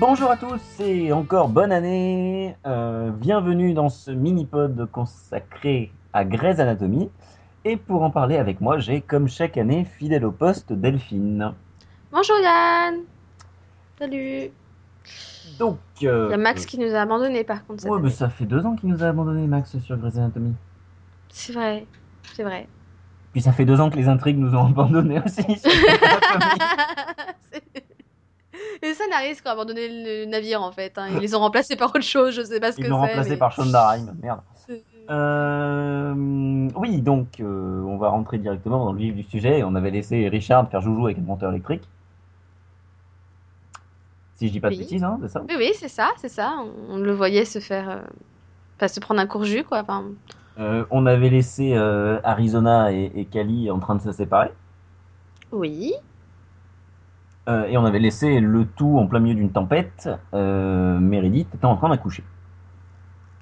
Bonjour à tous et encore bonne année. Euh, bienvenue dans ce mini-pod consacré à Grey's Anatomy. Et pour en parler avec moi, j'ai comme chaque année fidèle au poste Delphine. Bonjour Yann Salut Donc. euh, Il y a Max qui nous a abandonnés par contre. Ouais, mais ça fait deux ans qu'il nous a abandonné Max sur Grey's Anatomy. C'est vrai, c'est vrai. Puis ça fait deux ans que les intrigues nous ont abandonné aussi. sur Grey's Anatomy. Les scénaristes qui ont abandonné le navire en fait. hein. Ils les ont remplacés par autre chose, je sais pas ce que Ils c'est. l'ont remplacé mais- par Shonda Rhimes. Merde. Euh, oui, donc euh, on va rentrer directement dans le vif du sujet. On avait laissé Richard faire joujou avec un monteur électrique. Si je dis pas de Oui. bêtises, hein, c'est ça? Oui, oui, c'est ça, c'est ça. On, on le voyait se faire. euh, Enfin, se prendre un court jus quoi. Enfin, Euh, On avait laissé euh, Arizona et, et Cali en train de se séparer. oui. Euh, et on avait laissé le tout en plein milieu d'une tempête. Euh, Meredith étant en train d'accoucher.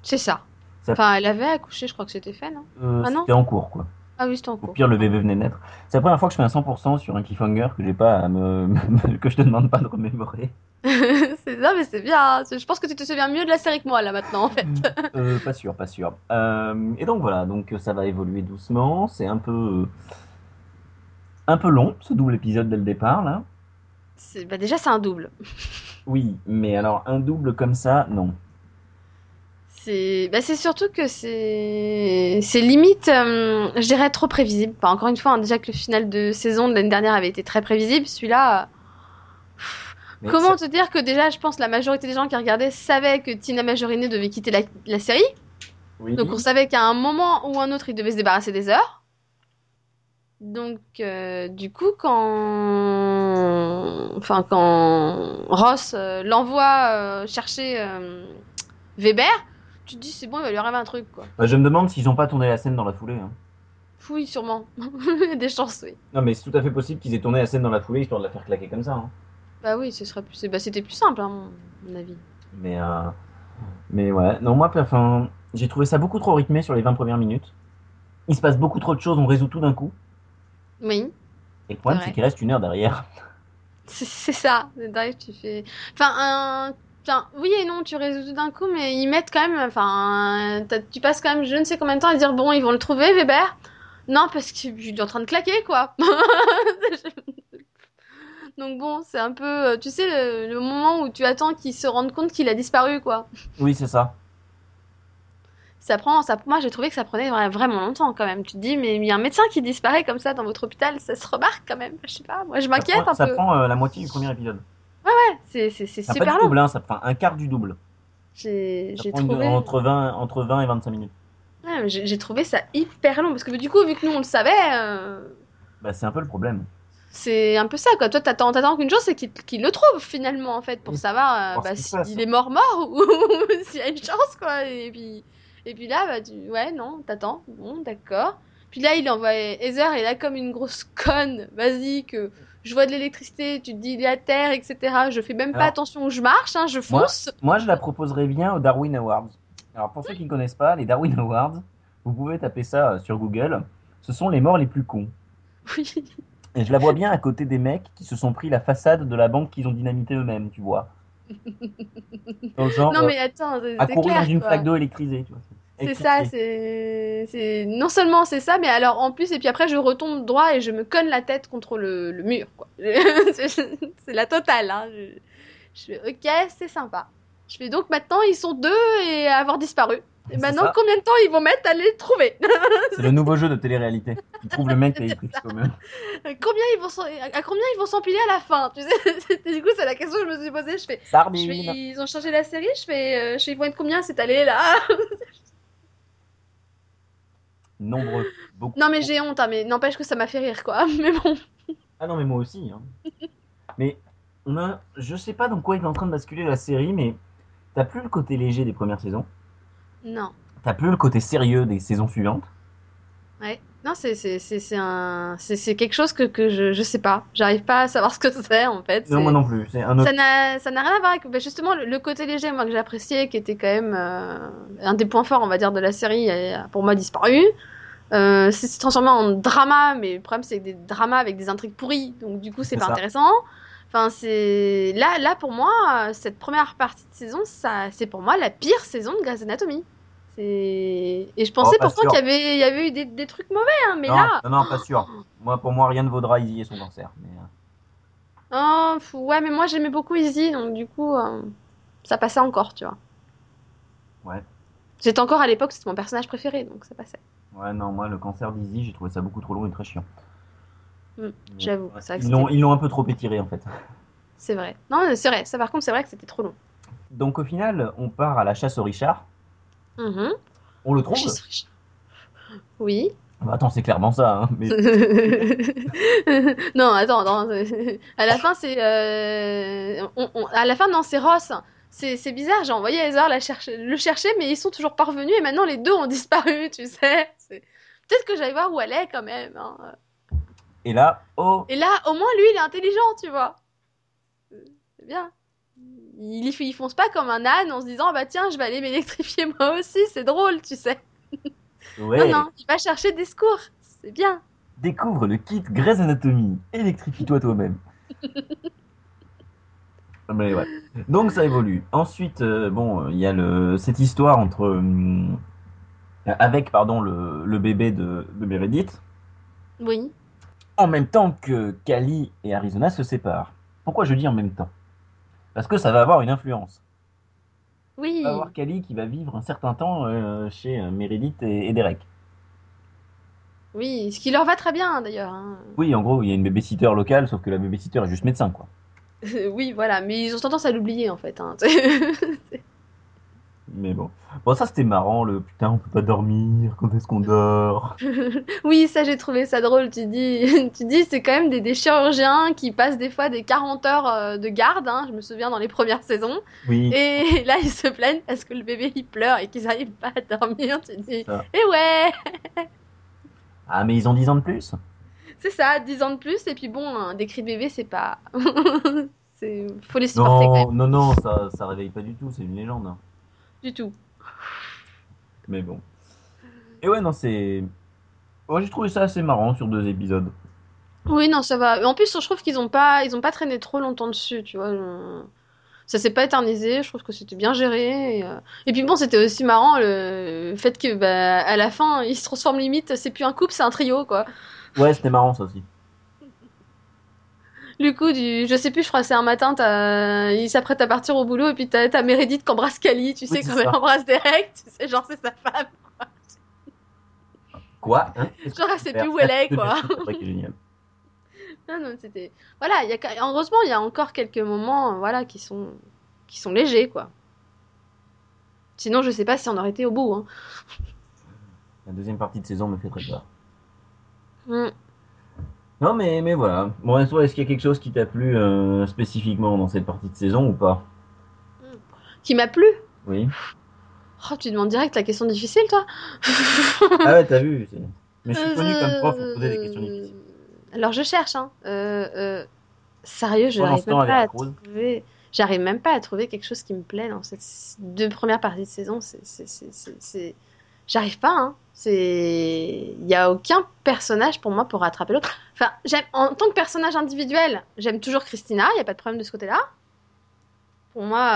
C'est ça. Ça- Enfin, elle avait accouché, je crois que c'était fait, non Euh, Ah C'était en cours, quoi. Ah oui, c'était en Au cours. pire, le bébé venait de naître. C'est la première fois que je fais un 100% sur un cliffhanger que j'ai pas à me... que je te demande pas de remémorer. c'est ça, mais c'est bien. Je pense que tu te souviens mieux de la série que moi là maintenant en fait. Euh, pas sûr, pas sûr. Euh, et donc voilà, donc ça va évoluer doucement. C'est un peu, un peu long ce double épisode dès le départ là. Bah, déjà, c'est un double. Oui, mais alors un double comme ça, non. C'est bah, c'est surtout que c'est c'est limite, euh, je dirais, trop prévisible. Enfin, encore une fois, hein, déjà que le final de saison de l'année dernière avait été très prévisible, celui-là. euh, Comment ça- te dire que déjà, je pense la majorité des gens qui regardaient savaient que Tina Majorine devait quitter la, la série. Oui. Donc on savait qu'à un moment ou un autre, il devait se débarrasser des heures. Donc euh, du coup, quand, enfin quand Ross euh, l'envoie euh, chercher Weber, tu te dis c'est bon, il va lui arriver un truc quoi. Bah, je me demande s'ils ont pas tourné la scène dans la foulée. hein. Oui, sûrement. Des chances, oui. Non, mais c'est tout à fait possible qu'ils aient tourné la scène dans la foulée histoire de la faire claquer comme ça. hein. Bah oui, ce serait plus, bah, c'était plus simple, hein, mon avis. Mais, mais ouais, non, moi, enfin, j'ai trouvé ça beaucoup trop rythmé sur les 20 premières minutes. Il se passe beaucoup trop de choses, on résout tout d'un coup. Oui. Et le problème, C'est qu'il reste une heure derrière. C'est ça. T'arrives, tu fais. Enfin, un... enfin, oui et non, tu résous tout d'un coup, mais ils mettent quand même. Enfin, tu passes quand même je ne sais combien de temps à dire bon, ils vont le trouver, Weber. Non, parce que je suis en train de claquer, quoi. Donc bon, c'est un peu, euh, tu sais, le, le moment où tu attends qu'il se rende compte qu'il a disparu, quoi. Oui, c'est ça. Ça prend, ça, moi j'ai trouvé que ça prenait vra- vraiment longtemps quand même. Tu te dis, mais il y a un médecin qui disparaît comme ça dans votre hôpital, ça se remarque quand même. Je sais pas, moi je Ça m'inquiète un ça peu. prend, euh, la moitié du premier épisode. C'est c'est- c'est Ça pas super du long. hein, ça prend un quart du double. J'ai Ça une- entre, 20, entre 20 et 25 minutes. Ouais, j'ai trouvé ça hyper long parce que du coup, vu que nous on le savait, euh, Bah, c'est un peu le problème. c'est un peu ça quoi. Toi, t'attends, t'attends qu'une chose, c'est qu'il le trouve finalement en fait pour Oui. savoir euh, bah, s'il est mort mort ou s'il y a une chance quoi. Et puis, et puis là, bah, tu... ouais, non, t'attends. Bon, d'accord. Puis là, il envoie Heather et là, comme une grosse conne, vas-y, que je vois de l'électricité, tu te dis il est à terre, etc. Je fais même pas attention où je marche, hein, je fonce. Moi, je la proposerais bien aux Darwin Awards. Alors, pour ceux qui ne connaissent pas, les Darwin Awards, vous pouvez taper ça euh, sur Google. Ce sont les morts les plus cons. Oui. Et je la vois bien à côté des mecs qui se sont pris la façade de la banque qu'ils ont dynamité eux-mêmes, tu vois. Genre, Non euh, mais attends, c'est à c'est courir clair, dans une quoi. flaque d'eau électrisée, tu vois. C'est ça, c'est c'est non seulement c'est ça, mais alors en plus et puis après je retombe droit et je me conne la tête contre le, le mur quoi. c'est la totale. Hein. Je, je fais ok, c'est sympa. Je fais donc maintenant ils sont deux et avoir disparu. Et maintenant ça. combien de temps ils vont mettre à les trouver C'est le nouveau jeu de télé-réalité. Tu trouves le mec qui a écrit. Combien ils vont à combien ils vont s'empiler à la fin Tu sais, du coup c'est la question que je me suis posée. Je fais, je fais Sardine ils ont changé la série? Je fais, euh, je fais ils vont être combien cette année là Nombreux. Beaucoup. Non mais j'ai honte, hein, mais n'empêche que ça m'a fait rire quoi. Mais bon. Ah non, mais moi aussi. hein. mais on a, je sais pas dans quoi est en train de basculer la série, mais t'as plus le côté léger des premières saisons. Non. T'as plus le côté sérieux des saisons suivantes? Ouais. Non, c'est un quelque chose que que je je sais pas. J'arrive pas à savoir ce que c'est en fait. Non, moi non plus. Un autre. Ça n'a rien à voir avec justement le, le côté léger moi que j'appréciais qui était quand même euh, un des points forts on va dire de la série a pour moi disparu. Euh, c'est transformé en drama mais le problème c'est des dramas avec des intrigues pourries donc du coup c'est C'est pas ça. intéressant. Enfin, c'est là, là pour moi, cette première partie de saison, ça, c'est pour moi la pire saison de Grey's Anatomy. C'est et je pensais Oh, pourtant qu'il y avait, il y avait eu des, des trucs mauvais, hein, mais non, là, non, non, pas sûr. Moi, pour moi, rien ne vaudra Izzy et son cancer. Mais, euh, oh, ouais, mais moi j'aimais beaucoup Izzy, donc du coup, euh, ça passait encore, tu vois. Ouais. J'étais encore à l'époque, c'était mon personnage préféré, donc ça passait. ouais, non, moi, le cancer d'Izzy, j'ai trouvé ça beaucoup trop long et très chiant. J'avoue, Ils l'ont, c'était- ils l'ont un peu trop étiré en fait. C'est vrai. Non, mais c'est vrai. Ça, par contre, c'est vrai que c'était trop long. Donc au final, on part à la chasse au Richard. Mhm. On le trouve. Oui. Bah, Attends, c'est clairement ça. hein, mais... non, attends, attends. À la fin, c'est. euh, on- on- À la fin, non, c'est Ross. C'est c'est bizarre, j'ai envoyé Heather la chercher... le chercher, mais ils sont toujours pas revenus et maintenant les deux ont disparu, tu sais. C'est- Peut-être que j'aille voir où elle est quand même. hein. Et là, oh, Et là, au moins, lui, il est intelligent, tu vois. C'est bien. Il, y- il fonce pas comme un âne en se disant, bah tiens, je vais aller m'électrifier moi aussi, c'est drôle, tu sais. ouais, Non, non, il va chercher des secours, c'est bien. découvre le kit Grey's Anatomy. Électrifie-toi toi-même. Mais ouais. Donc ça évolue. Ensuite, euh, bon, il y a le, cette histoire entre hum, avec pardon le, le bébé de, de Meredith, Oui. En même temps que Cali et Arizona se séparent. Pourquoi je dis en même temps? Parce que ça va avoir une influence. Oui. On va avoir Cali qui va vivre un certain temps euh, chez euh, Meredith et, et Derek. Oui, ce qui leur va très bien d'ailleurs. hein. Oui, en gros, il y a une babysitter locale, sauf que la babysitter est juste médecin, quoi. oui, voilà, mais ils ont tendance à l'oublier en fait. hein. Mais bon. Bon, ça c'était marrant, le putain, on peut pas dormir, quand est-ce qu'on dort? Oui, ça j'ai trouvé ça drôle. Tu dis, tu dis c'est quand même des, des chirurgiens qui passent des fois des 40 heures euh, de garde, hein, je me souviens dans les premières saisons. Oui. Et là, ils se plaignent parce que le bébé il pleure et qu'ils n'arrivent pas à dormir. Tu dis, Ça. et ouais, Ah, mais ils ont 10 ans de plus? C'est ça, 10 ans de plus. Et puis bon, un des cris de bébé, c'est pas. Faut les supporter quand même. Non, non, non, ça, ça réveille pas du tout, c'est une légende. Du tout. Mais bon. Et ouais, non, c'est. J'ai trouvé ça assez marrant sur deux épisodes. Oui, non, ça va. En plus, je trouve qu'ils ont pas, ils ont pas traîné trop longtemps dessus, tu vois. Ça s'est pas éternisé. Je trouve que c'était bien géré. Et, euh, et puis bon, c'était aussi marrant le fait que, bah, à la fin, ils se transforment limite. C'est plus un couple, c'est un trio, quoi. Ouais, c'était marrant ça aussi. Du coup, du... je sais plus, je crois que c'est un matin, il s'apprête à partir au boulot et puis t'as, t'as Meredith qui embrasse Cali, tu sais, Oui, comme elle embrasse Derek, tu sais, genre c'est sa femme. Quoi hein? Genre elle sait plus où elle est, quoi. C'est vrai que c'est génial. Non, non, c'était. Voilà, il y a... quand- heureusement, il y a encore quelques moments, voilà, qui sont, qui sont légers, quoi. Sinon, je sais pas si on aurait été au bout, hein. La deuxième partie de saison me fait très peur. Mm. Non, mais, mais voilà. Bon, est-ce qu'il y a quelque chose qui t'a plu euh, spécifiquement dans cette partie de saison ou pas? Qui m'a plu? Oui. Oh, tu demandes direct la question difficile, toi Ah ouais, t'as vu. c'est- Mais je suis connu comme prof pour poser des Euh, questions difficiles. Alors je cherche, hein. Euh, Sérieux, je n'arrive même pas à trouver. J'arrive même pas à trouver quelque chose qui me plaît dans cette deux premières parties de saison. C'est, J'arrive pas, hein. C'est, il y a aucun personnage pour moi pour rattraper l'autre. Enfin, j'aime en tant que personnage individuel, j'aime toujours Christina. Il y a pas de problème de ce côté-là. Pour moi,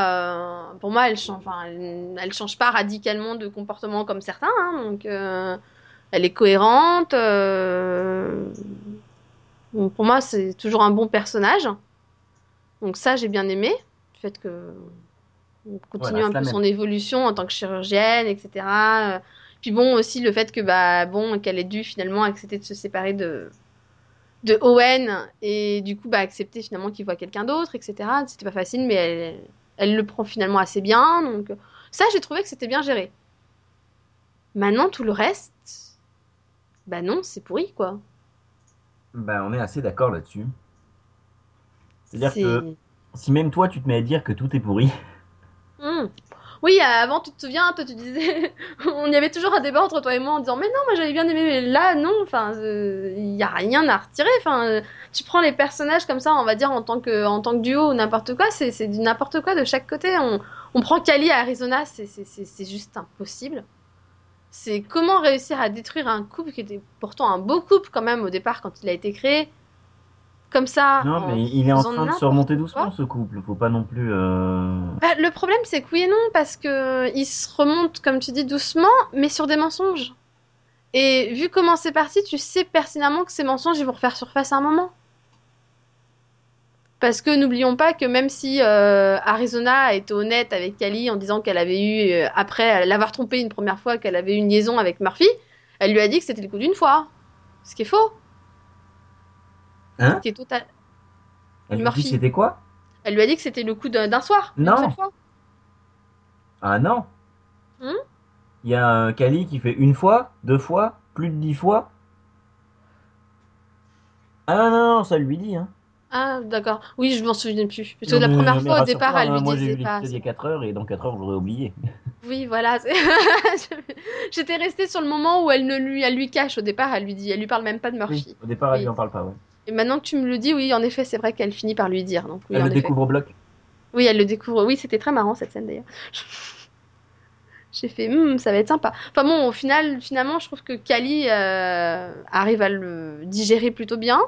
euh, pour moi, elle change, enfin, elle, elle change pas radicalement de comportement comme certains, hein, donc. euh, elle est cohérente. euh, bon, pour moi, c'est toujours un bon personnage. Donc ça, j'ai bien aimé. Le fait que on continue Voilà, un peu même. son évolution en tant que chirurgienne, etc. Puis bon, aussi le fait que bah bon qu'elle ait dû finalement accepter de se séparer de de Owen et du coup bah accepter finalement qu'il voit quelqu'un d'autre, etc. C'était pas facile, mais elle elle le prend finalement assez bien. Donc ça, j'ai trouvé que c'était bien géré. Maintenant, tout le reste, bah non, c'est pourri, quoi. Ben, on est assez d'accord là-dessus. C'est-à-dire C'est- que si même toi, tu te mets à dire que tout est pourri, Hmm. Oui, avant, tu te souviens, tu disais, on y avait toujours un débat entre toi et moi en disant, mais non, moi j'avais bien aimé, mais là, non, enfin, il y a rien à retirer. Enfin, euh, tu prends les personnages comme ça, on va dire en tant que, en tant duo ou n'importe quoi, c'est, du n'importe quoi de chaque côté. On, on prend Kali à Arizona, c'est juste impossible. C'est comment réussir à détruire un couple qui était pourtant un beau couple quand même au départ quand il a été créé. Comme ça. Non, en mais il est en train de se remonter doucement, ce couple. Faut pas non plus. euh, Bah, le problème, c'est que oui et non, parce que il se remonte, comme tu dis, doucement, mais sur des mensonges. Et vu comment c'est parti, tu sais pertinemment que ces mensonges, ils vont refaire surface à un moment. Parce que n'oublions pas que même si euh, Arizona a été honnête avec Kali en disant qu'elle avait eu, euh, après l'avoir trompé une première fois, qu'elle avait eu une liaison avec Murphy, elle lui a dit que c'était le coup d'une fois. Ce qui est faux. Hein total. Elle lui Murphy. dit c'était quoi? Elle lui a dit que c'était le coup d'un soir. Non. fois. Ah non Hmm? Il y a un Kali qui fait une fois, deux fois, plus de dix fois. Ah non, non, non, ça lui dit. Hein. Ah, d'accord. Oui, je m'en souviens plus. Parce que la première mais fois, au départ, elle hein, lui Moi, j'ai disait pas. y a 4 heures et dans 4 heures, j'aurais oublié. Oui, voilà. J'étais restée sur le moment où elle ne lui, elle lui cache. Au départ, elle lui dit, elle lui parle même pas de Murphy. Oui, au départ, elle lui en parle pas, ouais. Et maintenant que tu me le dis, oui, en effet, c'est vrai qu'elle finit par lui dire. Donc oui, elle le effet. découvre au bloc. Oui, elle le découvre. Oui, c'était très marrant cette scène d'ailleurs. J'ai fait, Hmm, ça va être sympa. Enfin bon, au final, finalement, je trouve que Kali euh, arrive à le digérer plutôt bien.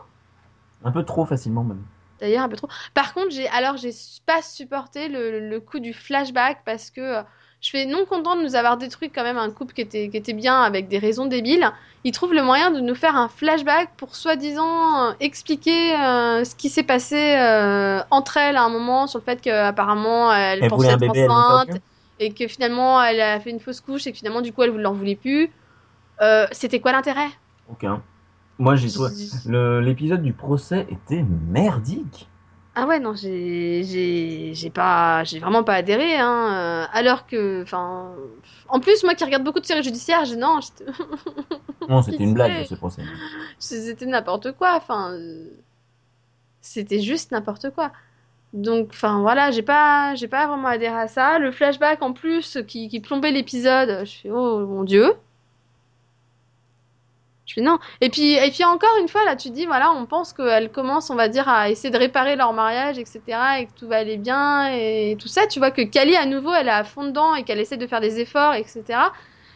Un peu trop facilement, même. D'ailleurs, un peu trop. Par contre, j'ai alors j'ai pas supporté le, le coup du flashback parce que euh, je suis non contente de nous avoir détruit quand même un couple qui était, qui était bien avec des raisons débiles. Ils trouvent le moyen de nous faire un flashback pour soi-disant euh, expliquer euh, ce qui s'est passé euh, entre elles à un moment sur le fait qu'apparemment elle, pensait être bébé, enceinte et que finalement elle a fait une fausse couche et que finalement du coup elle ne l'en voulait plus. C'était quoi l'intérêt? Aucun. Moi, j'ai trouvé. L'épisode du procès était merdique. Ah ouais, non, j'ai, pas, j'ai vraiment pas adhéré, hein. euh, alors que, enfin, en plus, moi qui regarde beaucoup de séries judiciaires, j'ai non, Non, c'était une blague, ce procès. c'était n'importe quoi, enfin, c'était juste n'importe quoi. Donc, enfin, voilà, j'ai pas, j'ai pas vraiment adhéré à ça. Le flashback en plus qui, qui plombait l'épisode, je fais oh mon dieu. Je fais non. Et puis, et puis encore une fois, là, tu dis, voilà, on pense qu'elle commence, on va dire, à essayer de réparer leur mariage, etc., et que tout va aller bien, et tout ça. Tu vois que Kali, à nouveau, elle est à fond dedans et qu'elle essaie de faire des efforts, etc.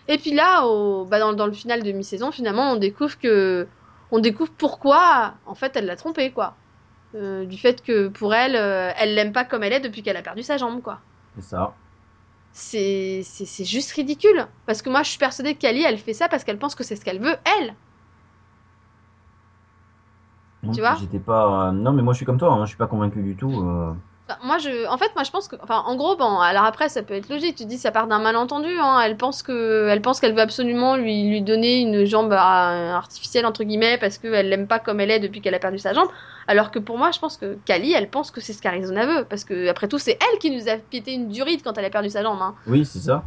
Et puis là, au, bah, dans, dans le final de mi-saison, finalement, on découvre que, on découvre pourquoi, en fait, elle l'a trompé, quoi. Euh, du fait que pour elle, euh, elle l'aime pas comme elle est depuis qu'elle a perdu sa jambe, quoi. C'est ça. C'est juste ridicule. Parce que moi, je suis persuadée que Kali, elle fait ça parce qu'elle pense que c'est ce qu'elle veut, elle. Non, Tu vois? J'étais pas. euh, Non, mais moi, je suis comme toi. Hein. Je suis pas convaincu du tout. euh. Enfin, moi, je, en fait, moi, je pense que, enfin, en gros, bon, alors après, ça peut être logique. Tu dis, ça part d'un malentendu. Hein. Elle pense que, elle pense qu'elle veut absolument lui, lui donner une jambe à- artificielle entre guillemets parce qu'elle l'aime pas comme elle est depuis qu'elle a perdu sa jambe. Alors que pour moi, je pense que Kali, elle pense que c'est ce qu'Arizona veut parce que après tout, c'est elle qui nous a pété une durite quand elle a perdu sa jambe. Hein. Oui, c'est ça.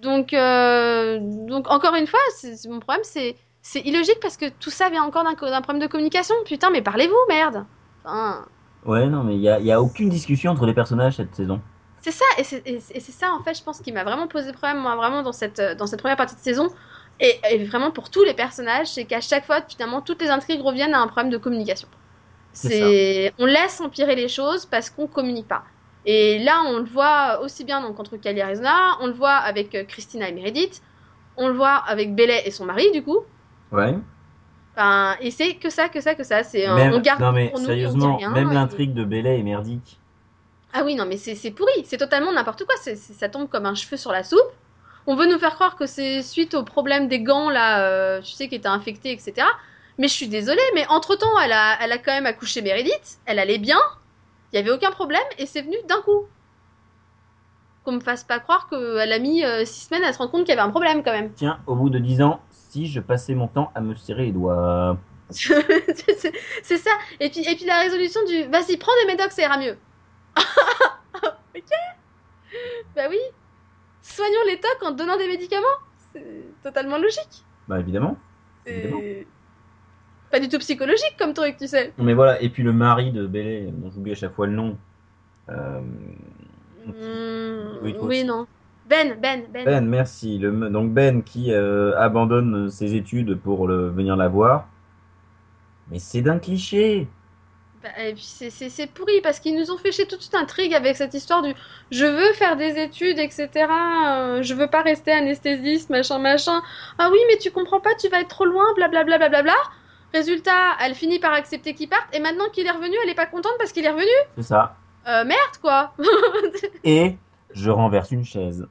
Donc, euh, donc encore une fois, c'est mon problème, c'est c'est illogique parce que tout ça vient encore d'un co- d'un problème de communication. Putain, mais parlez-vous, merde. Enfin, Ouais, non, mais il y a, y a aucune discussion entre les personnages cette saison. C'est ça, et c'est ça en fait, je pense, qui m'a vraiment posé problème, moi, vraiment dans cette, dans cette première partie de saison, et, et vraiment pour tous les personnages, c'est qu'à chaque fois, finalement, toutes les intrigues reviennent à un problème de communication. C'est on laisse empirer les choses parce qu'on communique pas. Et là, on le voit aussi bien donc entre Kali et Arizona, on le voit avec euh, Christina et Meredith, on le voit avec Bellet et son mari, du coup. Ouais. Enfin, et c'est que ça, que ça, que ça. C'est, euh, on garde non, mais nous, sérieusement, rien, même et- l'intrigue de Bellet est merdique. Ah oui, non, mais c'est pourri, c'est totalement n'importe quoi, ça tombe comme un cheveu sur la soupe. On veut nous faire croire que c'est suite au problème des gants, là, euh, tu sais, qui étaient infectés, etc. Mais je suis désolée, mais entre-temps, elle a, elle a quand même accouché Meredith, elle allait bien, il n'y avait aucun problème, et c'est venu d'un coup. Qu'on me fasse pas croire qu'elle a mis euh, six semaines à se rendre compte qu'il y avait un problème, quand même. Tiens, au bout de 10 ans, si je passais mon temps à me serrer les doigts. c'est ça. Et puis, et puis la résolution du vas-y, prends des médocs, ça ira mieux. ok Bah oui. Soignons les tocs en donnant des médicaments. C'est totalement logique. Bah évidemment. Pas du tout psychologique comme truc, tu sais. Mais voilà, et puis le mari de Bellet, dont j'oublie à chaque fois le nom. Euh, Hmm, Oui, non. Ben, Ben, Ben. Ben, merci. Le, donc Ben qui euh, abandonne ses études pour le, venir la voir. Mais c'est d'un cliché. Bah, et puis c'est- c'est c'est pourri parce qu'ils nous ont fait chier toute cette intrigue avec cette histoire du je veux faire des études, etc. euh, je veux pas rester anesthésiste, machin, machin. Ah oui, mais tu comprends pas, tu vas être trop loin, blablabla. Bla, bla, bla. Résultat, elle finit par accepter qu'il parte, et maintenant qu'il est revenu, elle est pas contente parce qu'il est revenu C'est ça. Euh, merde, quoi Et je renverse une chaise.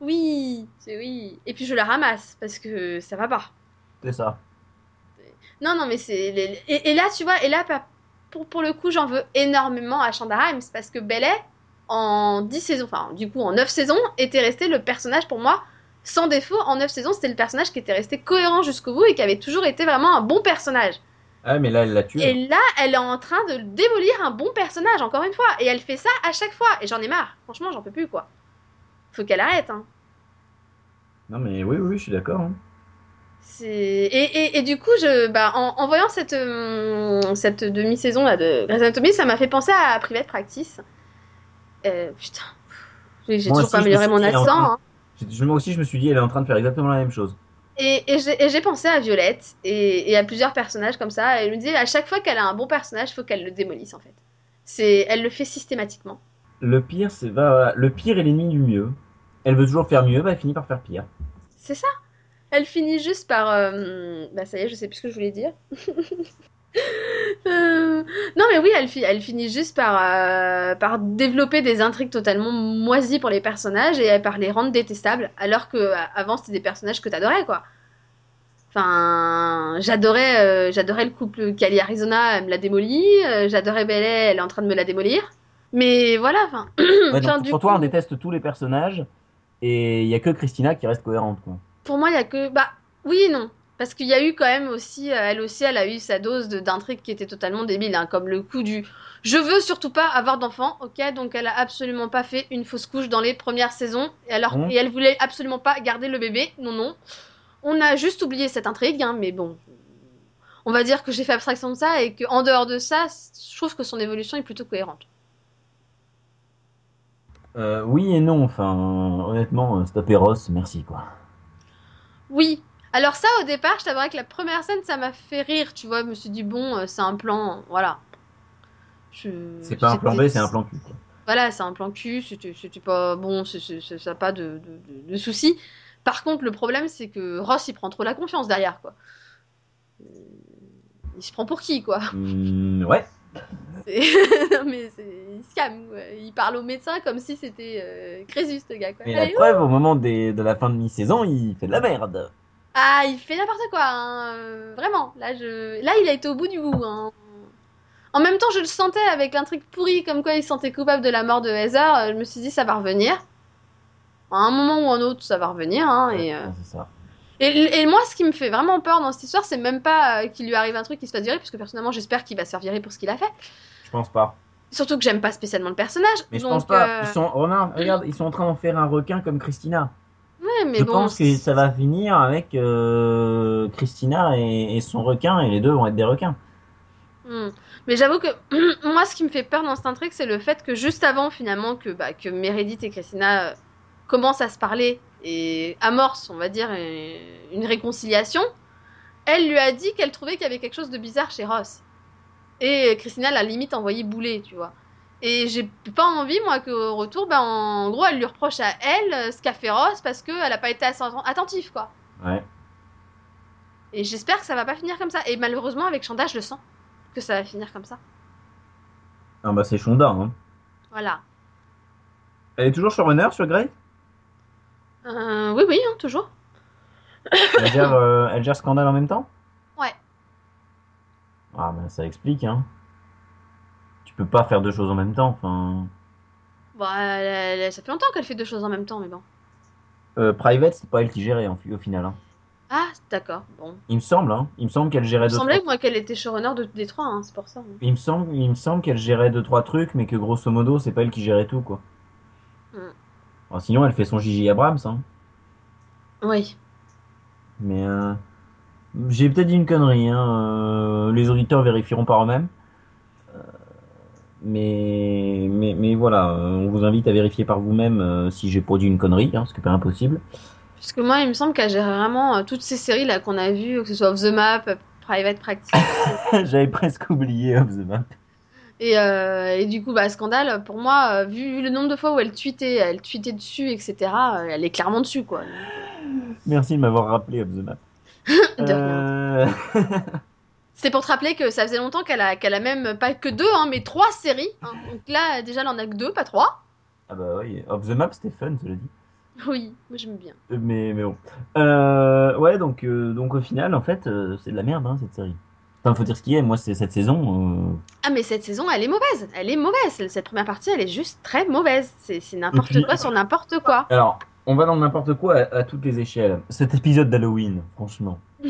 Oui, c'est oui. Et puis je la ramasse, parce que ça va pas. C'est ça. Non, non, mais c'est... les- Et, et là, tu vois, et là, pour, pour le coup, j'en veux énormément à Shonda Rhimes, parce que Bellet, en 10 saisons, enfin, du coup, en 9 saisons, était resté le personnage, pour moi, sans défaut. En 9 saisons, c'était le personnage qui était resté cohérent jusqu'au bout et qui avait toujours été vraiment un bon personnage. Ah, mais là, elle l'a tué. Et là, elle est en train de démolir un bon personnage, encore une fois. Et elle fait ça à chaque fois. Et j'en ai marre. Franchement, j'en peux plus, quoi. Faut qu'elle arrête, hein. Non, mais oui, oui, je suis d'accord. hein. Et, et, et du coup, je, bah, en, en voyant cette, euh, cette demi-saison là, de Grey's Anatomy, ça m'a fait penser à Private Practice. Euh, putain. J'ai toujours aussi, pas amélioré mon accent. train- hein. Moi aussi, je me suis dit, elle est en train de faire exactement la même chose. Et, et j'ai pensé à Violette et, à plusieurs personnages comme ça. Et je me disais, à chaque fois qu'elle a un bon personnage, faut qu'elle le démolisse en fait. C'est, elle le fait systématiquement. Le pire, c'est bah, le pire est l'ennemi du mieux. Elle veut toujours faire mieux, bah, elle finit par faire pire. C'est ça. Elle finit juste par. euh, Bah, ça y est, je sais plus ce que je voulais dire. Euh, Non, mais oui, elle, elle finit juste par, euh, par développer des intrigues totalement moisies pour les personnages et par les rendre détestables. Alors que avant c'était des personnages que t'adorais, quoi. Enfin, j'adorais, j'adorais le couple Cali Arizona, elle me l'a démoli. euh, j'adorais Bellet, elle est en train de me la démolir. Mais voilà, enfin. Ouais, enfin, pour toi, on déteste tous les personnages. Et il y a que Christina qui reste cohérente. Quoi. Pour moi, il y a que. Bah, oui et non. Parce qu'il y a eu quand même aussi. euh, Elle aussi, elle a eu sa dose de- d'intrigue qui était totalement débile. hein, comme le coup du. Je veux surtout pas avoir d'enfant, ok Donc elle a absolument pas fait une fausse couche dans les premières saisons. Et, alors, Mmh. et elle voulait absolument pas garder le bébé. Non, non. On a juste oublié cette intrigue, hein, mais bon. On va dire que j'ai fait abstraction de ça et qu'en dehors de ça, je trouve que son évolution est plutôt cohérente. Euh, oui et non, enfin, honnêtement, euh, stopper Ross, merci quoi. Oui. Alors ça, au départ, je t'avouerais que la première scène, ça m'a fait rire, tu vois. Je me suis dit, bon, euh, c'est un plan, voilà. Je- C'est pas un plan B, c'est un plan cul. Quoi. Voilà, c'est un plan cul, c'était pas bon, c'est- c'est- c'est- ça n'a pas de, de, de- soucis. Par contre, le problème, c'est que Ross, il prend trop la confiance derrière, quoi. Il se prend pour qui, quoi? Hmm, ouais. Non, mais il se calme. Il parle au médecin comme si c'était euh, Crésus, ce gars, quoi. Et la preuve, au moment des- de la fin de mi-saison, il fait de la merde. Ah, il fait n'importe quoi, hein, euh, vraiment. Là, je... Là, il a été au bout du bout. hein. En même temps, je le sentais avec l'intrigue pourrie, comme quoi il se sentait coupable de la mort de Heather. euh, Je me suis dit, ça va revenir. À un moment ou un autre, ça va revenir. Hein, et, euh, Ouais, c'est ça. Et, et moi, ce qui me fait vraiment peur dans cette histoire, c'est même pas euh, qu'il lui arrive un truc qui se fasse virer, parce que personnellement, j'espère qu'il va se faire virer pour ce qu'il a fait. Je pense pas. Surtout que j'aime pas spécialement le personnage. Mais je pense pas. euh, Ils sont, regarde, ils sont en train d'en faire un requin comme Christina. ouais, mais je bon, pense que ça va finir avec euh, Christina et, et son requin, et les deux vont être des requins. Hmm. Mais j'avoue que moi, ce qui me fait peur dans cette intrigue, c'est le fait que juste avant, finalement, que, bah, que Meredith et Christina commencent à se parler et amorcent, on va dire, une réconciliation, elle lui a dit qu'elle trouvait qu'il y avait quelque chose de bizarre chez Ross. Et Christina l'a limite envoyé bouler, tu vois. Et j'ai pas envie, moi, qu'au retour, bah, en gros, elle lui reproche à elle euh, ce qu'a fait Ross parce qu'elle a pas été assez atten- attentive, quoi. Ouais. Et j'espère que ça va pas finir comme ça. Et malheureusement, avec Chanda, je le sens que ça va finir comme ça. Ah bah c'est Shonda. Hein. Voilà. Elle est toujours showrunner sur Grey? Euh, oui, oui, hein, toujours. elle gère, euh, elle gère Scandale en même temps? Ouais. Ah bah ça explique. Hein. Tu peux pas faire deux choses en même temps. Enfin, elle- elle- ça fait longtemps qu'elle fait deux choses en même temps, mais bon. euh, Private, c'est pas elle qui gérait en- au final. Hein. Ah, d'accord. Bon. Il me semble. Hein. Il me semble qu'elle Il gérait me deux. semblait, trois- moi, qu'elle était showrunner de Détroit, hein, c'est pour ça. hein. Il me semble, il me semble qu'elle gérait deux trois trucs, mais que grosso modo, c'est pas elle qui gérait tout quoi. Alors, sinon, elle fait son Gigi Abrams. Hein. Oui. Mais euh, j'ai peut-être dit une connerie. Hein. euh, les auditeurs vérifieront par eux-mêmes. Euh, mais, mais, mais voilà, on vous invite à vérifier par vous-même si j'ai produit une connerie, hein, ce qui n'est pas impossible. Parce que moi, il me semble qu'elle gère vraiment toutes ces séries là qu'on a vues, que ce soit Off the Map, Private Practice. J'avais presque oublié Off the Map. Et, euh, et du coup, bah, Scandale, pour moi, euh, vu le nombre de fois où elle tweetait, elle tweetait dessus, etc., euh, elle est clairement dessus, quoi. Merci de m'avoir rappelé Off the Map. Euh, C'est pour te rappeler que ça faisait longtemps qu'elle a, qu'elle a même pas que deux, hein, mais trois séries. hein. Donc là, déjà, elle en a que deux, pas trois. Ah bah oui, Off the Map c'était fun, cela dit. Oui, moi j'aime bien. Mais, mais bon. Euh, ouais, donc, euh, donc au final, en fait, c'est de la merde, hein, cette série. Enfin, faut dire ce qu'il y a, moi, c'est cette saison. euh, Ah, mais cette saison, elle est mauvaise. Elle est mauvaise. Cette première partie, elle est juste très mauvaise. C'est, n'importe puis- quoi sur n'importe quoi. Alors, on va dans n'importe quoi à, à toutes les échelles. Cet épisode d'Halloween, franchement.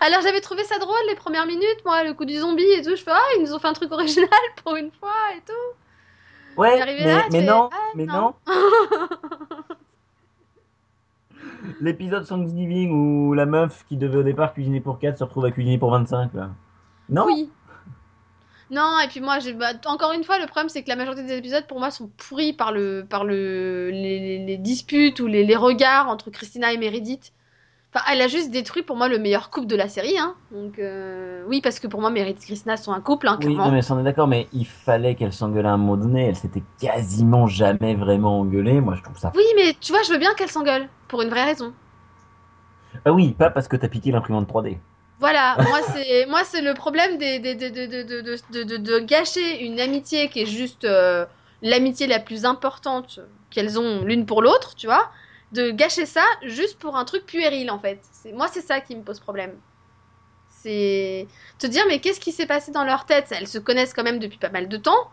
Alors j'avais trouvé ça drôle les premières minutes, moi, le coup du zombie et tout. Je fais, ah, ils nous ont fait un truc original pour une fois et tout. Ouais, mais, là, mais fais, non, ah, mais non. non. L'épisode Thanksgiving où la meuf qui devait au départ cuisiner pour 4 se retrouve à cuisiner pour 25, là. Non Oui. Non, et puis moi, bah, encore une fois, le problème c'est que la majorité des épisodes pour moi sont pourris par le par le les, les- les disputes ou les, les regards entre Christina et Meredith. Enfin, elle a juste détruit pour moi le meilleur couple de la série, hein. Donc euh, oui, parce que pour moi, Meredith et Christina sont un couple, hein, Oui, non, mais on est d'accord, mais il fallait qu'elle s'engueule à un moment donné. Elle s'était quasiment jamais vraiment engueulée. Moi, je trouve ça. Oui, mais tu vois, je veux bien qu'elle s'engueule pour une vraie raison. Ah oui, pas parce que t'as piqué l'imprimante 3D. Voilà, moi c'est moi c'est le problème des, des- de, de, de, de, de, de- de gâcher une amitié qui est juste euh, l'amitié la plus importante qu'elles ont l'une pour l'autre, tu vois, de gâcher ça juste pour un truc puéril en fait. C'est moi c'est ça qui me pose problème. C'est te dire mais qu'est-ce qui s'est passé dans leur tête? Elles se connaissent quand même depuis pas mal de temps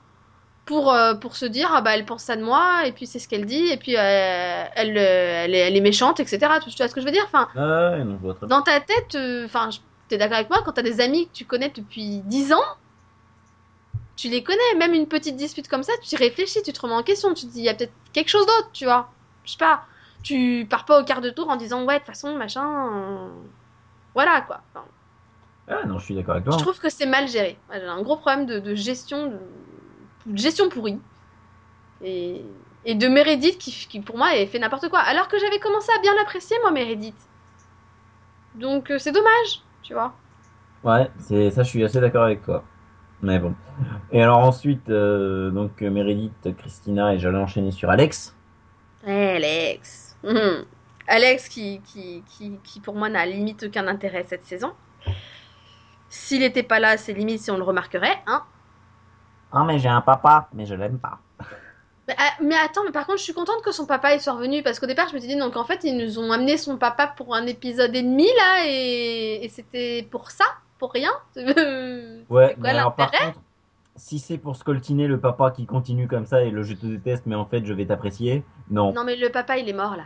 pour euh, pour se dire ah bah elle pense ça de moi et puis c'est ce qu'elle dit et puis euh, elle, euh, elle, est, elle est méchante etc. Tu vois ce que je veux dire? Enfin Ah ouais, non, je vois très bien. dans ta tête, enfin, t'es d'accord avec moi, quand t'as des amis que tu connais depuis 10 ans, tu les connais, même une petite dispute comme ça, tu y réfléchis, tu te remets en question, tu te dis, il y a peut-être quelque chose d'autre, tu vois. Je sais pas, tu pars pas au quart de tour en disant, ouais, de toute façon, machin. euh, Voilà, quoi. Enfin, Ah non, je suis d'accord avec toi. je trouve que c'est mal géré. J'ai un gros problème de, de gestion, de, de gestion pourrie. Et, et de Meredith qui, qui, pour moi, est fait n'importe quoi. Alors que j'avais commencé à bien l'apprécier, moi, Meredith. Donc, euh, c'est dommage, tu vois. Ouais, c'est ça, je suis assez d'accord avec toi. Mais bon. Et alors ensuite, euh, donc Meredith, Christina, et j'allais enchaîner sur Alex. Alex. Mhm. Alex qui, qui, qui, qui, pour moi, n'a limite aucun intérêt cette saison. S'il était pas là, c'est limite si on le remarquerait, hein. Ah mais j'ai un papa, mais je l'aime pas. Mais, ah, mais attends, mais par contre, je suis contente que son papa soit revenu parce qu'au départ, je me suis dit, donc en fait, ils nous ont amené son papa pour un épisode et demi là, et, et c'était pour ça, pour rien. Ouais, quoi mais alors par contre, si c'est pour scoltiner le papa qui continue comme ça et le je te déteste, mais en fait je vais t'apprécier, non, Non, mais le papa il est mort là.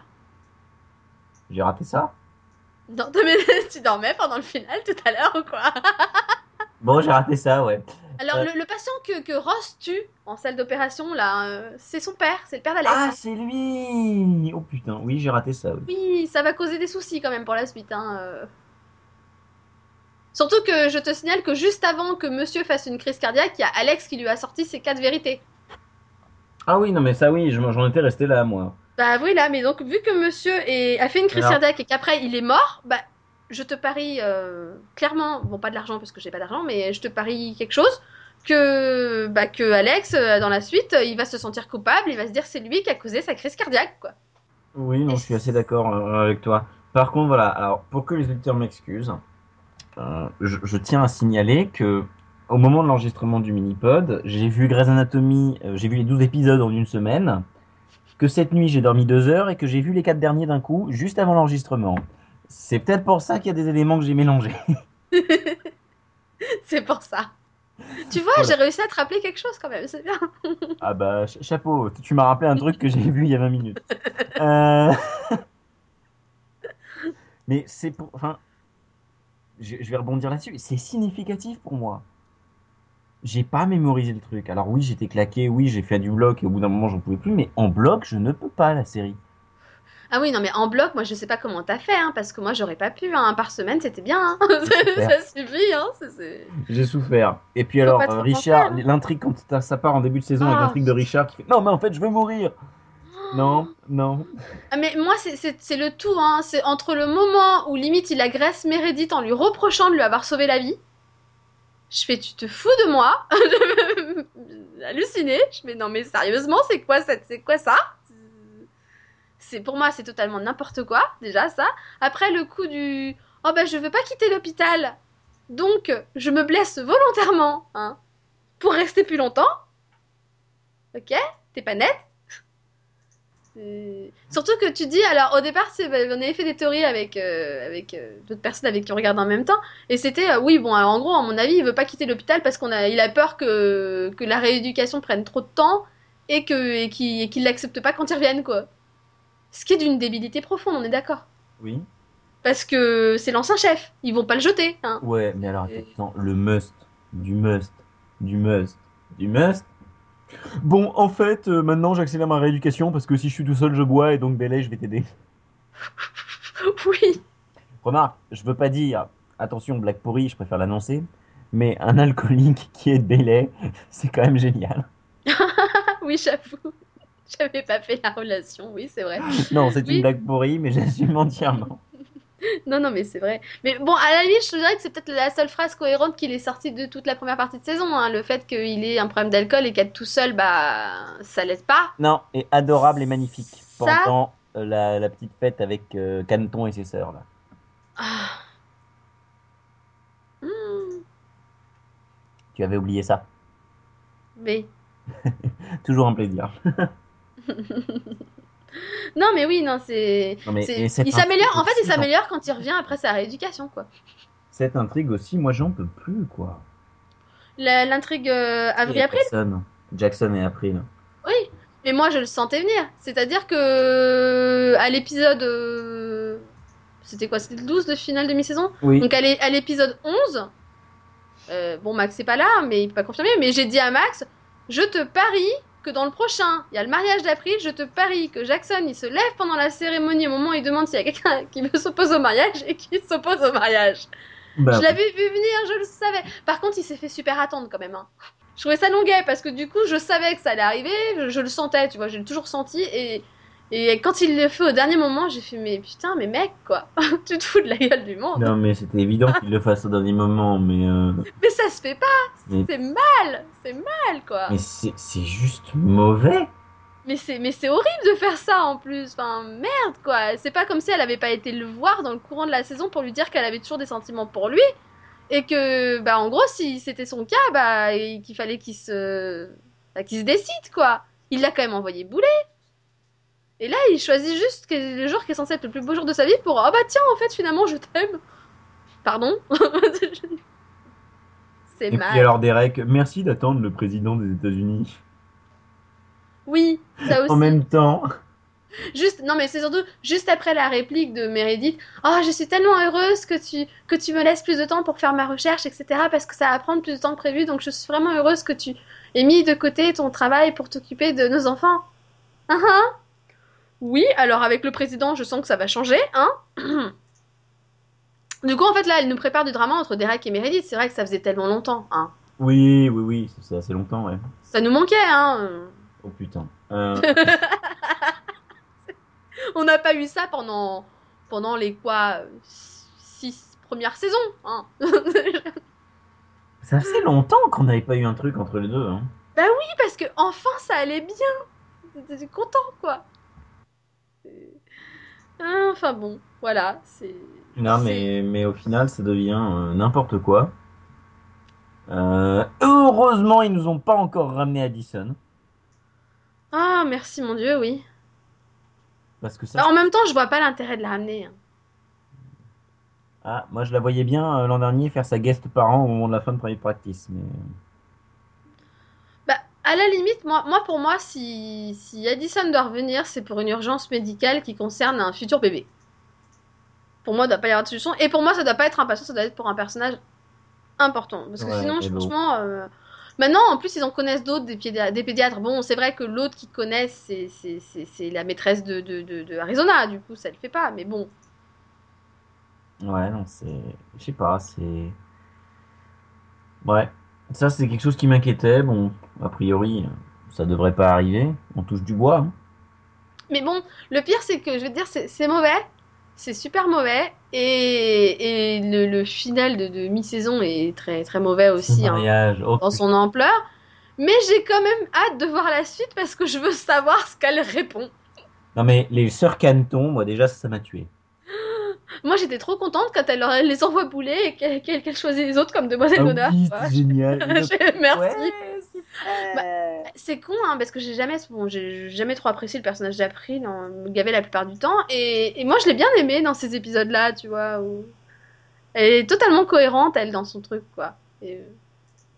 j'ai raté ça. Non, mais tu dormais pendant le final tout à l'heure ou quoi? Bon, j'ai raté ça, ouais. Alors, Ouais. le, le patient que, que Ross tue en salle d'opération là, euh, c'est son père, c'est le père d'Alex. Ah, c'est lui Oh putain, oui, j'ai raté ça, oui. Oui, ça va causer des soucis quand même pour la suite. Hein. euh. Surtout que je te signale que juste avant que monsieur fasse une crise cardiaque, il y a Alex qui lui a sorti ses quatre vérités. Ah oui, non mais ça oui, je- j'en étais resté là, moi. Bah oui, là, mais donc vu que monsieur est- a fait une crise Alors cardiaque et qu'après il est mort, bah je te parie euh, clairement, bon pas de l'argent parce que j'ai pas d'argent, mais je te parie quelque chose que bah que Alex euh, dans la suite euh, il va se sentir coupable, il va se dire c'est lui qui a causé sa crise cardiaque quoi. Oui, non, je suis assez d'accord avec toi. Par contre, voilà, alors pour que les auditeurs m'excusent, euh, je, je tiens à signaler que au moment de l'enregistrement du mini-pod, j'ai vu Grey's Anatomy, euh, j'ai vu les 12 épisodes en une semaine, que cette nuit j'ai dormi deux heures et que j'ai vu les quatre derniers d'un coup, juste avant l'enregistrement. C'est peut-être pour ça qu'il y a des éléments que j'ai mélangés. c'est pour ça. Tu vois, Voilà. j'ai réussi à te rappeler quelque chose quand même, c'est bien. Ah bah, ch- chapeau, tu m'as rappelé un truc que j'ai vu il y a 20 minutes. Euh, Mais c'est pour... Enfin, je, je vais rebondir là-dessus. C'est significatif pour moi. J'ai pas mémorisé le truc. Alors oui, j'étais claqué, oui, j'ai fait du bloc et au bout d'un moment, j'en pouvais plus. Mais en bloc, je ne peux pas la série. Ah oui, non mais en bloc, moi je sais pas comment t'as fait, hein, parce que moi j'aurais pas pu, hein, par semaine c'était bien, hein. ça suffit, hein. J'ai souffert. Et puis Faut alors, euh, Richard, hein. l'intrigue quand ça- part en début de saison avec Ah. l'intrigue de Richard qui fait Non, mais en fait, je veux mourir. Non, non. Ah mais moi c'est- le tout, hein, c'est entre le moment où limite il agresse Meredith en lui reprochant de lui avoir sauvé la vie, je fais tu te fous de moi, halluciné, je fais non mais sérieusement c'est quoi, c'est quoi ça? C'est pour moi c'est totalement n'importe quoi déjà ça. Après le coup du oh bah je veux pas quitter l'hôpital. Donc, je me blesse volontairement, hein, pour rester plus longtemps. Ok? T'es pas net C'est- Surtout que tu dis, alors au départ, c'est- on avait fait des théories avec, euh, avec euh, d'autres personnes avec qui on regarde en même temps, et c'était, euh, oui, bon, alors, en gros, à mon avis, il veut pas quitter l'hôpital parce qu'on a, il a peur que, que la rééducation prenne trop de temps et que et qu'il et qu'il l'accepte pas quand il revienne, quoi. Ce qui est d'une débilité profonde, on est d'accord. Oui. Parce que c'est l'ancien chef, ils vont pas le jeter, hein. Ouais, mais alors, Et- le must, du must, du must, du must. Bon, en fait, euh, maintenant j'accélère ma rééducation parce que si je suis tout seul, je bois et donc Bélé, je vais t'aider. Oui, Remarque, je veux pas dire, attention, blague pourrie, je préfère l'annoncer, mais un alcoolique qui est Bélé, c'est quand même génial. oui, j'avoue. J'avais pas fait la relation, oui, c'est vrai. Non, c'est Oui. une blague pourrie, mais j'assume entièrement. Non, non, mais c'est vrai. Mais bon, à la limite, je te dirais que c'est peut-être la seule phrase cohérente qu'il est sortie de toute la première partie de saison. hein. Le fait qu'il ait un problème d'alcool et qu'être tout seul, bah, ça l'aide pas. Non, et adorable et magnifique Ça- pendant euh, la, la petite fête avec euh, Caneton et ses sœurs. Là. Ah. Hmm. Tu avais oublié ça. Mais. Toujours un plaisir. Non, mais oui, non, c'est. Il s'améliore, en fait, il s'améliore quand il revient après sa rééducation, quoi. Cette intrigue aussi, moi j'en peux plus quoi. L'intrigue euh, avril-april, Jackson. Jackson et April. oui. Mais moi, je le sentais venir. C'est-à-dire que. À l'épisode. euh, C'était quoi? C'était le 12 de finale de mi-saison? Oui. Donc à l'é- à l'épisode 11, euh, bon Max c'est pas là, mais il peut pas confirmer, mais j'ai dit à Max, je te parie que dans le prochain, il y a le mariage d'April, je te parie que Jackson il se lève pendant la cérémonie au moment où il demande s'il y a quelqu'un qui veut s'opposer au mariage et qui s'oppose au mariage. Bah, Je l'avais vu venir, je le savais. Par contre, il s'est fait super attendre quand même. hein. Je trouvais ça longuet parce que du coup, je savais que ça allait arriver, je, je le sentais, tu vois, je l'ai toujours senti et. Et quand il le fait au dernier moment, j'ai fait mais putain, mais mec quoi, tu te fous de la gueule du monde. Non mais c'était évident qu'il le fasse au dernier moment, mais, euh, Mais ça se fait pas, mais, c'est mal, c'est mal quoi. mais c'est juste mauvais. Mais c'est mais c'est horrible de faire ça en plus. Enfin merde quoi. C'est pas comme si elle avait pas été le voir dans le courant de la saison pour lui dire qu'elle avait toujours des sentiments pour lui et que bah en gros si c'était son cas bah qu'il fallait qu'il se bah, qu'il se décide quoi. Il l'a quand même envoyé bouler. Et là il choisit juste que le jour qui est censé être le plus beau jour de sa vie pour ah bah tiens en fait finalement je t'aime. Pardon? c'est Et mal. puis alors Derek, merci d'attendre le président des États-Unis. Oui, ça aussi. En même temps, Juste, non mais c'est surtout juste après la réplique de Meredith. Oh, je suis tellement heureuse que tu que tu me laisses plus de temps pour faire ma recherche, etc. Parce que ça va prendre plus de temps que prévu. Donc je suis vraiment heureuse que tu aies mis de côté ton travail pour t'occuper de nos enfants. Hein Oui, alors avec le président, je sens que ça va changer, hein Du coup, en fait, là, elle nous prépare du drama entre Derek et Meredith. C'est vrai que ça faisait tellement longtemps, hein. oui, oui, oui, c'est assez longtemps, ouais. Ça nous manquait, hein. Oh putain. Euh, On n'a pas eu ça pendant, pendant les quoi, six premières saisons. Hein. ça fait longtemps qu'on n'avait pas eu un truc entre les deux. Hein. Parce que enfin ça allait bien. J'étais content quoi. Ah, Enfin bon, voilà, c'est. Non, mais, mais au final, ça devient euh, n'importe quoi. Euh, heureusement, ils nous ont pas encore ramené Addison. Ah merci mon dieu, oui. Parce que ça. Bah, en même temps, je vois pas l'intérêt de la ramener. hein. Ah, moi, je la voyais bien euh, l'an dernier faire sa guest parent au moment de la fin de Private Practice. Mais... À la limite, moi, moi pour moi, si, si Addison doit revenir, c'est pour une urgence médicale qui concerne un futur bébé. Pour moi, il doit pas y avoir de solution. Et pour moi, ça doit pas être un patient, ça doit être pour un personnage important. Parce que Ouais, sinon, franchement. euh, Maintenant, en plus, ils en connaissent d'autres, des, pédia- des pédiatres. Bon, c'est vrai que l'autre qu'ils connaissent, c'est- la maîtresse de, de, de, de Arizona. Du coup, ça le fait pas. Mais bon. Ouais, non, c'est. Je sais pas, c'est. Ouais. Ça, c'est quelque chose qui m'inquiétait. Bon, a priori, ça devrait pas arriver. On touche du bois. hein. Mais bon, le pire, c'est que, je veux dire, c'est mauvais. C'est super mauvais. Et, et le, le final de, de mi-saison est très, très mauvais aussi. hein. mariage. oh, dans son ampleur. Mais j'ai quand même hâte de voir la suite parce que je veux savoir ce qu'elle répond. Non, mais les sœurs Canton, moi, déjà, ça m'a tué. Moi, j'étais trop contente quand elle, leur- elle les envoie bouler et qu'elle qu'elle- qu'elle choisit les autres comme demoiselle Ah d'honneur. oui, c'est génial. Merci. Ouais, super. C'est con, hein, parce que j'ai jamais, bon, j'ai jamais trop apprécié le personnage d'April, hein, me gavait la plupart du temps. Et, et moi, je l'ai bien aimé dans ces épisodes-là, tu vois. Où... Elle est totalement cohérente, elle, dans son truc, quoi. Et, euh,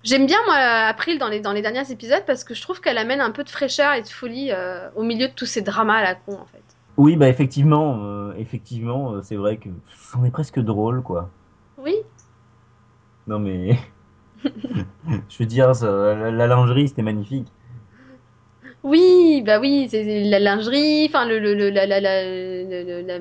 J'aime bien, moi, April dans les, dans les derniers épisodes parce que je trouve qu'elle amène un peu de fraîcheur et de folie euh, au milieu de tous ces dramas à la con, en fait. Oui, bah effectivement, euh, effectivement, euh, c'est vrai que c'en est presque drôle, quoi. Oui, Non mais, je veux dire, ça- la, la lingerie, c'était magnifique. oui, bah oui, c'est la lingerie, enfin, le, le, le- la- la-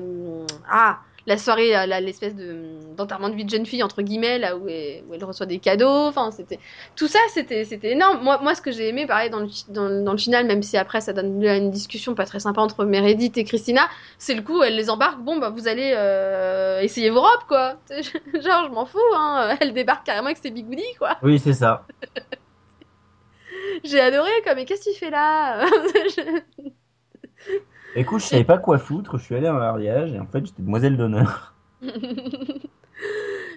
ah, la soirée, euh, l'espèce de d'enterrement de vie de jeune fille entre guillemets, là où elle, où elle reçoit des cadeaux, enfin, c'était tout ça, c'était c'était énorme. Moi, moi, ce que j'ai aimé, pareil dans le, dans le final, même si après ça donne lieu à une discussion pas très sympa entre Meredith et Christina, c'est le coup, elle les embarque, bon bah vous allez euh, essayer vos robes quoi. Genre, je m'en fous, hein. Elle débarque carrément avec ses bigoudis quoi. Oui, c'est ça. J'ai adoré quoi, mais qu'est-ce qu'il fait là? Écoute, je savais pas quoi foutre, je suis allé à un mariage et en fait, j'étais demoiselle d'honneur.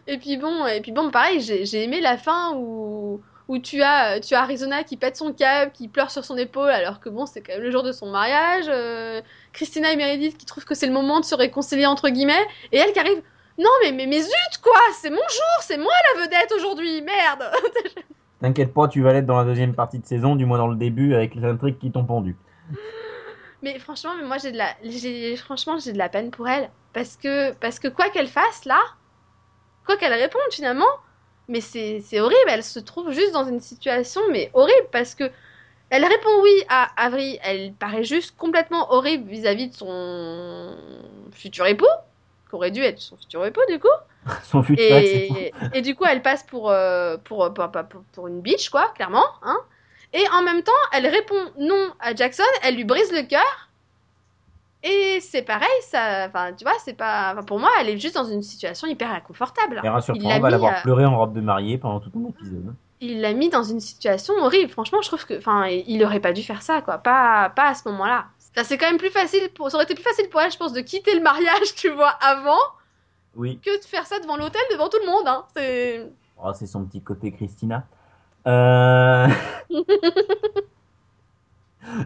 et puis bon, et puis bon, pareil, j'ai j'ai aimé la fin où où tu as tu as Arizona qui pète son câble, qui pleure sur son épaule alors que bon, c'est quand même le jour de son mariage. euh, Christina et Meredith qui trouvent que c'est le moment de se réconcilier entre guillemets, et elle qui arrive. Non mais mais mais zut quoi, c'est mon jour, c'est moi la vedette aujourd'hui, merde. T'inquiète pas, tu vas l'être dans la deuxième partie de saison, du moins dans le début, avec les intrigues qui t'ont pendu. Mais franchement, mais moi j'ai de la, j'ai, franchement j'ai de la peine pour elle parce que parce que quoi qu'elle fasse là, quoi qu'elle réponde finalement, mais c'est c'est horrible. Elle se trouve juste dans une situation mais horrible parce que elle répond oui à Avery, elle paraît juste complètement horrible vis-à-vis de son futur époux, qui aurait dû être son futur époux du coup. Son futur. Et, et du coup, elle passe pour, euh, pour, pour, pour, pour une bitch, quoi, clairement. Hein. Et en même temps, elle répond non à Jackson, elle lui brise le cœur. Et c'est pareil, ça, enfin, tu vois, c'est pas, enfin, pour moi, elle est juste dans une situation hyper inconfortable. Et rassure-toi, on va l'avoir euh, pleuré en robe de mariée pendant tout un épisode. Il l'a mis dans une situation horrible. Franchement, je trouve que, enfin, il aurait pas dû faire ça, quoi. Pas, pas à ce moment-là. Enfin, c'est quand même plus facile pour, ça aurait été plus facile pour elle, je pense, de quitter le mariage, tu vois, avant, Oui, que de faire ça devant l'hôtel, devant tout le monde, hein. C'est. oh, c'est son petit côté Christina. Euh...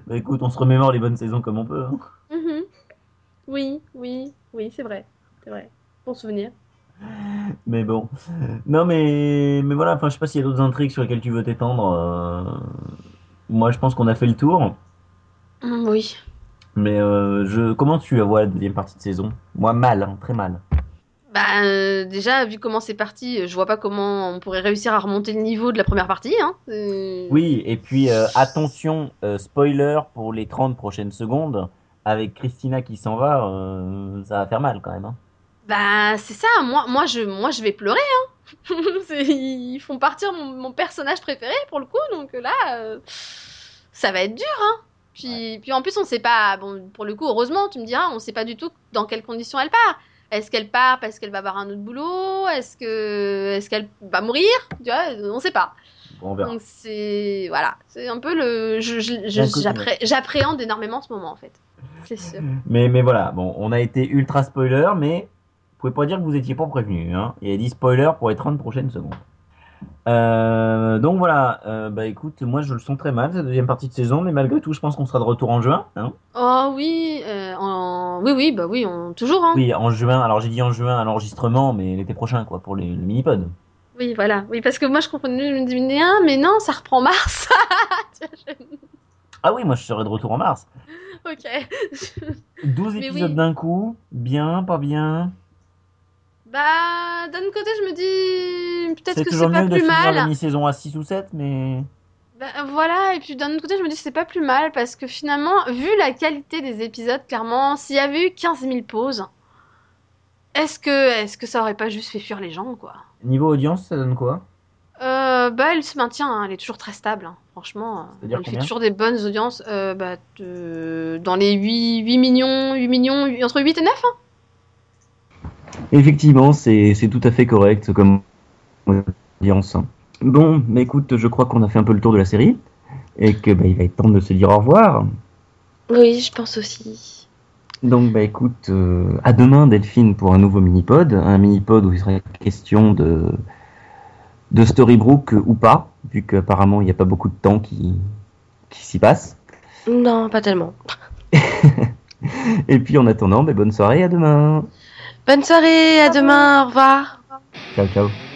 bah écoute, on se remémore les bonnes saisons comme on peut. hein. Mhm. Oui, oui, oui, c'est vrai. C'est vrai. Bon souvenir. Mais bon. Non, mais, mais voilà, enfin, je sais pas s'il y a d'autres intrigues sur lesquelles tu veux t'étendre. euh, Moi, je pense qu'on a fait le tour. Mm, oui. Mais euh, je... comment tu vois la deuxième partie de saison? Moi, mal, hein, très mal. Bah, euh, déjà, vu comment c'est parti, euh, je vois pas comment on pourrait réussir à remonter le niveau de la première partie. Hein. Euh, Oui, et puis euh, attention, spoiler pour les 30 prochaines secondes. Avec Christina qui s'en va, ça va faire mal quand même. hein. Bah, c'est ça. Moi, moi, je, moi, je vais pleurer. Hein. Ils font partir mon, mon personnage préféré pour le coup, donc là, ça va être dur. Hein. Puis, puis en plus, on sait pas. Bon, pour le coup, heureusement, tu me diras, on sait pas du tout dans quelles conditions elle part. Est-ce qu'elle part parce qu'elle va avoir un autre boulot? Est-ce que, est-ce qu'elle va mourir? Tu vois, on sait pas. Bon, on verra. Donc c'est voilà, c'est un peu le, j'appréhende énormément ce moment en fait. C'est sûr. Mais, mais voilà, bon, on a été ultra spoiler, mais vous pouvez pas dire que vous étiez pas prévenu. Hein. Il y a dit spoiler pour les 30 prochaines secondes. Euh, donc voilà, euh, bah écoute, moi je le sens très mal cette deuxième partie de saison, mais malgré tout, je pense qu'on sera de retour en juin. Hein Oh oui, euh, en... oui oui bah oui, on... toujours hein. oui, en juin. Alors j'ai dit en juin à l'enregistrement, mais l'été prochain, quoi, pour les, le mini-pod. Oui voilà, oui parce que moi je comprenais, je me disais ah, mais non ça reprend mars. Ah oui, moi je serai de retour en mars. ok. 12 Mais épisodes oui. d'un coup, bien, pas bien. Bah d'un côté je me dis peut-être C'est que c'est pas mieux de plus la mal. mi-saison à 6 ou 7, mais. Bah, voilà, et puis d'un autre côté, je me dis que c'est pas plus mal parce que finalement, vu la qualité des épisodes, clairement, s'il y avait eu 15 000 pauses, est-ce que, est-ce que ça aurait pas juste fait fuir les gens, quoi? Niveau audience, ça donne quoi? Euh, Bah, elle se maintient, hein, elle est toujours très stable, hein, franchement. euh, Elle fait toujours des bonnes audiences, euh, bah, de- dans les 8, 8 millions, 8 millions, entre 8 et 9, hein. Effectivement, c'est tout à fait correct comme audience. Bon, mais écoute, je crois qu'on a fait un peu le tour de la série et que bah, il va être temps de se dire au revoir. Oui, je pense aussi. Donc bah écoute, euh, à demain Delphine pour un nouveau mini-pod, un mini-pod où il serait question de de Storybrooke ou pas, vu qu'apparemment il n'y a pas beaucoup de temps qui, qui s'y passe. Non, pas tellement. Et puis en attendant, bah, bonne soirée, à demain. Bonne soirée, à demain, au revoir. Ciao ciao.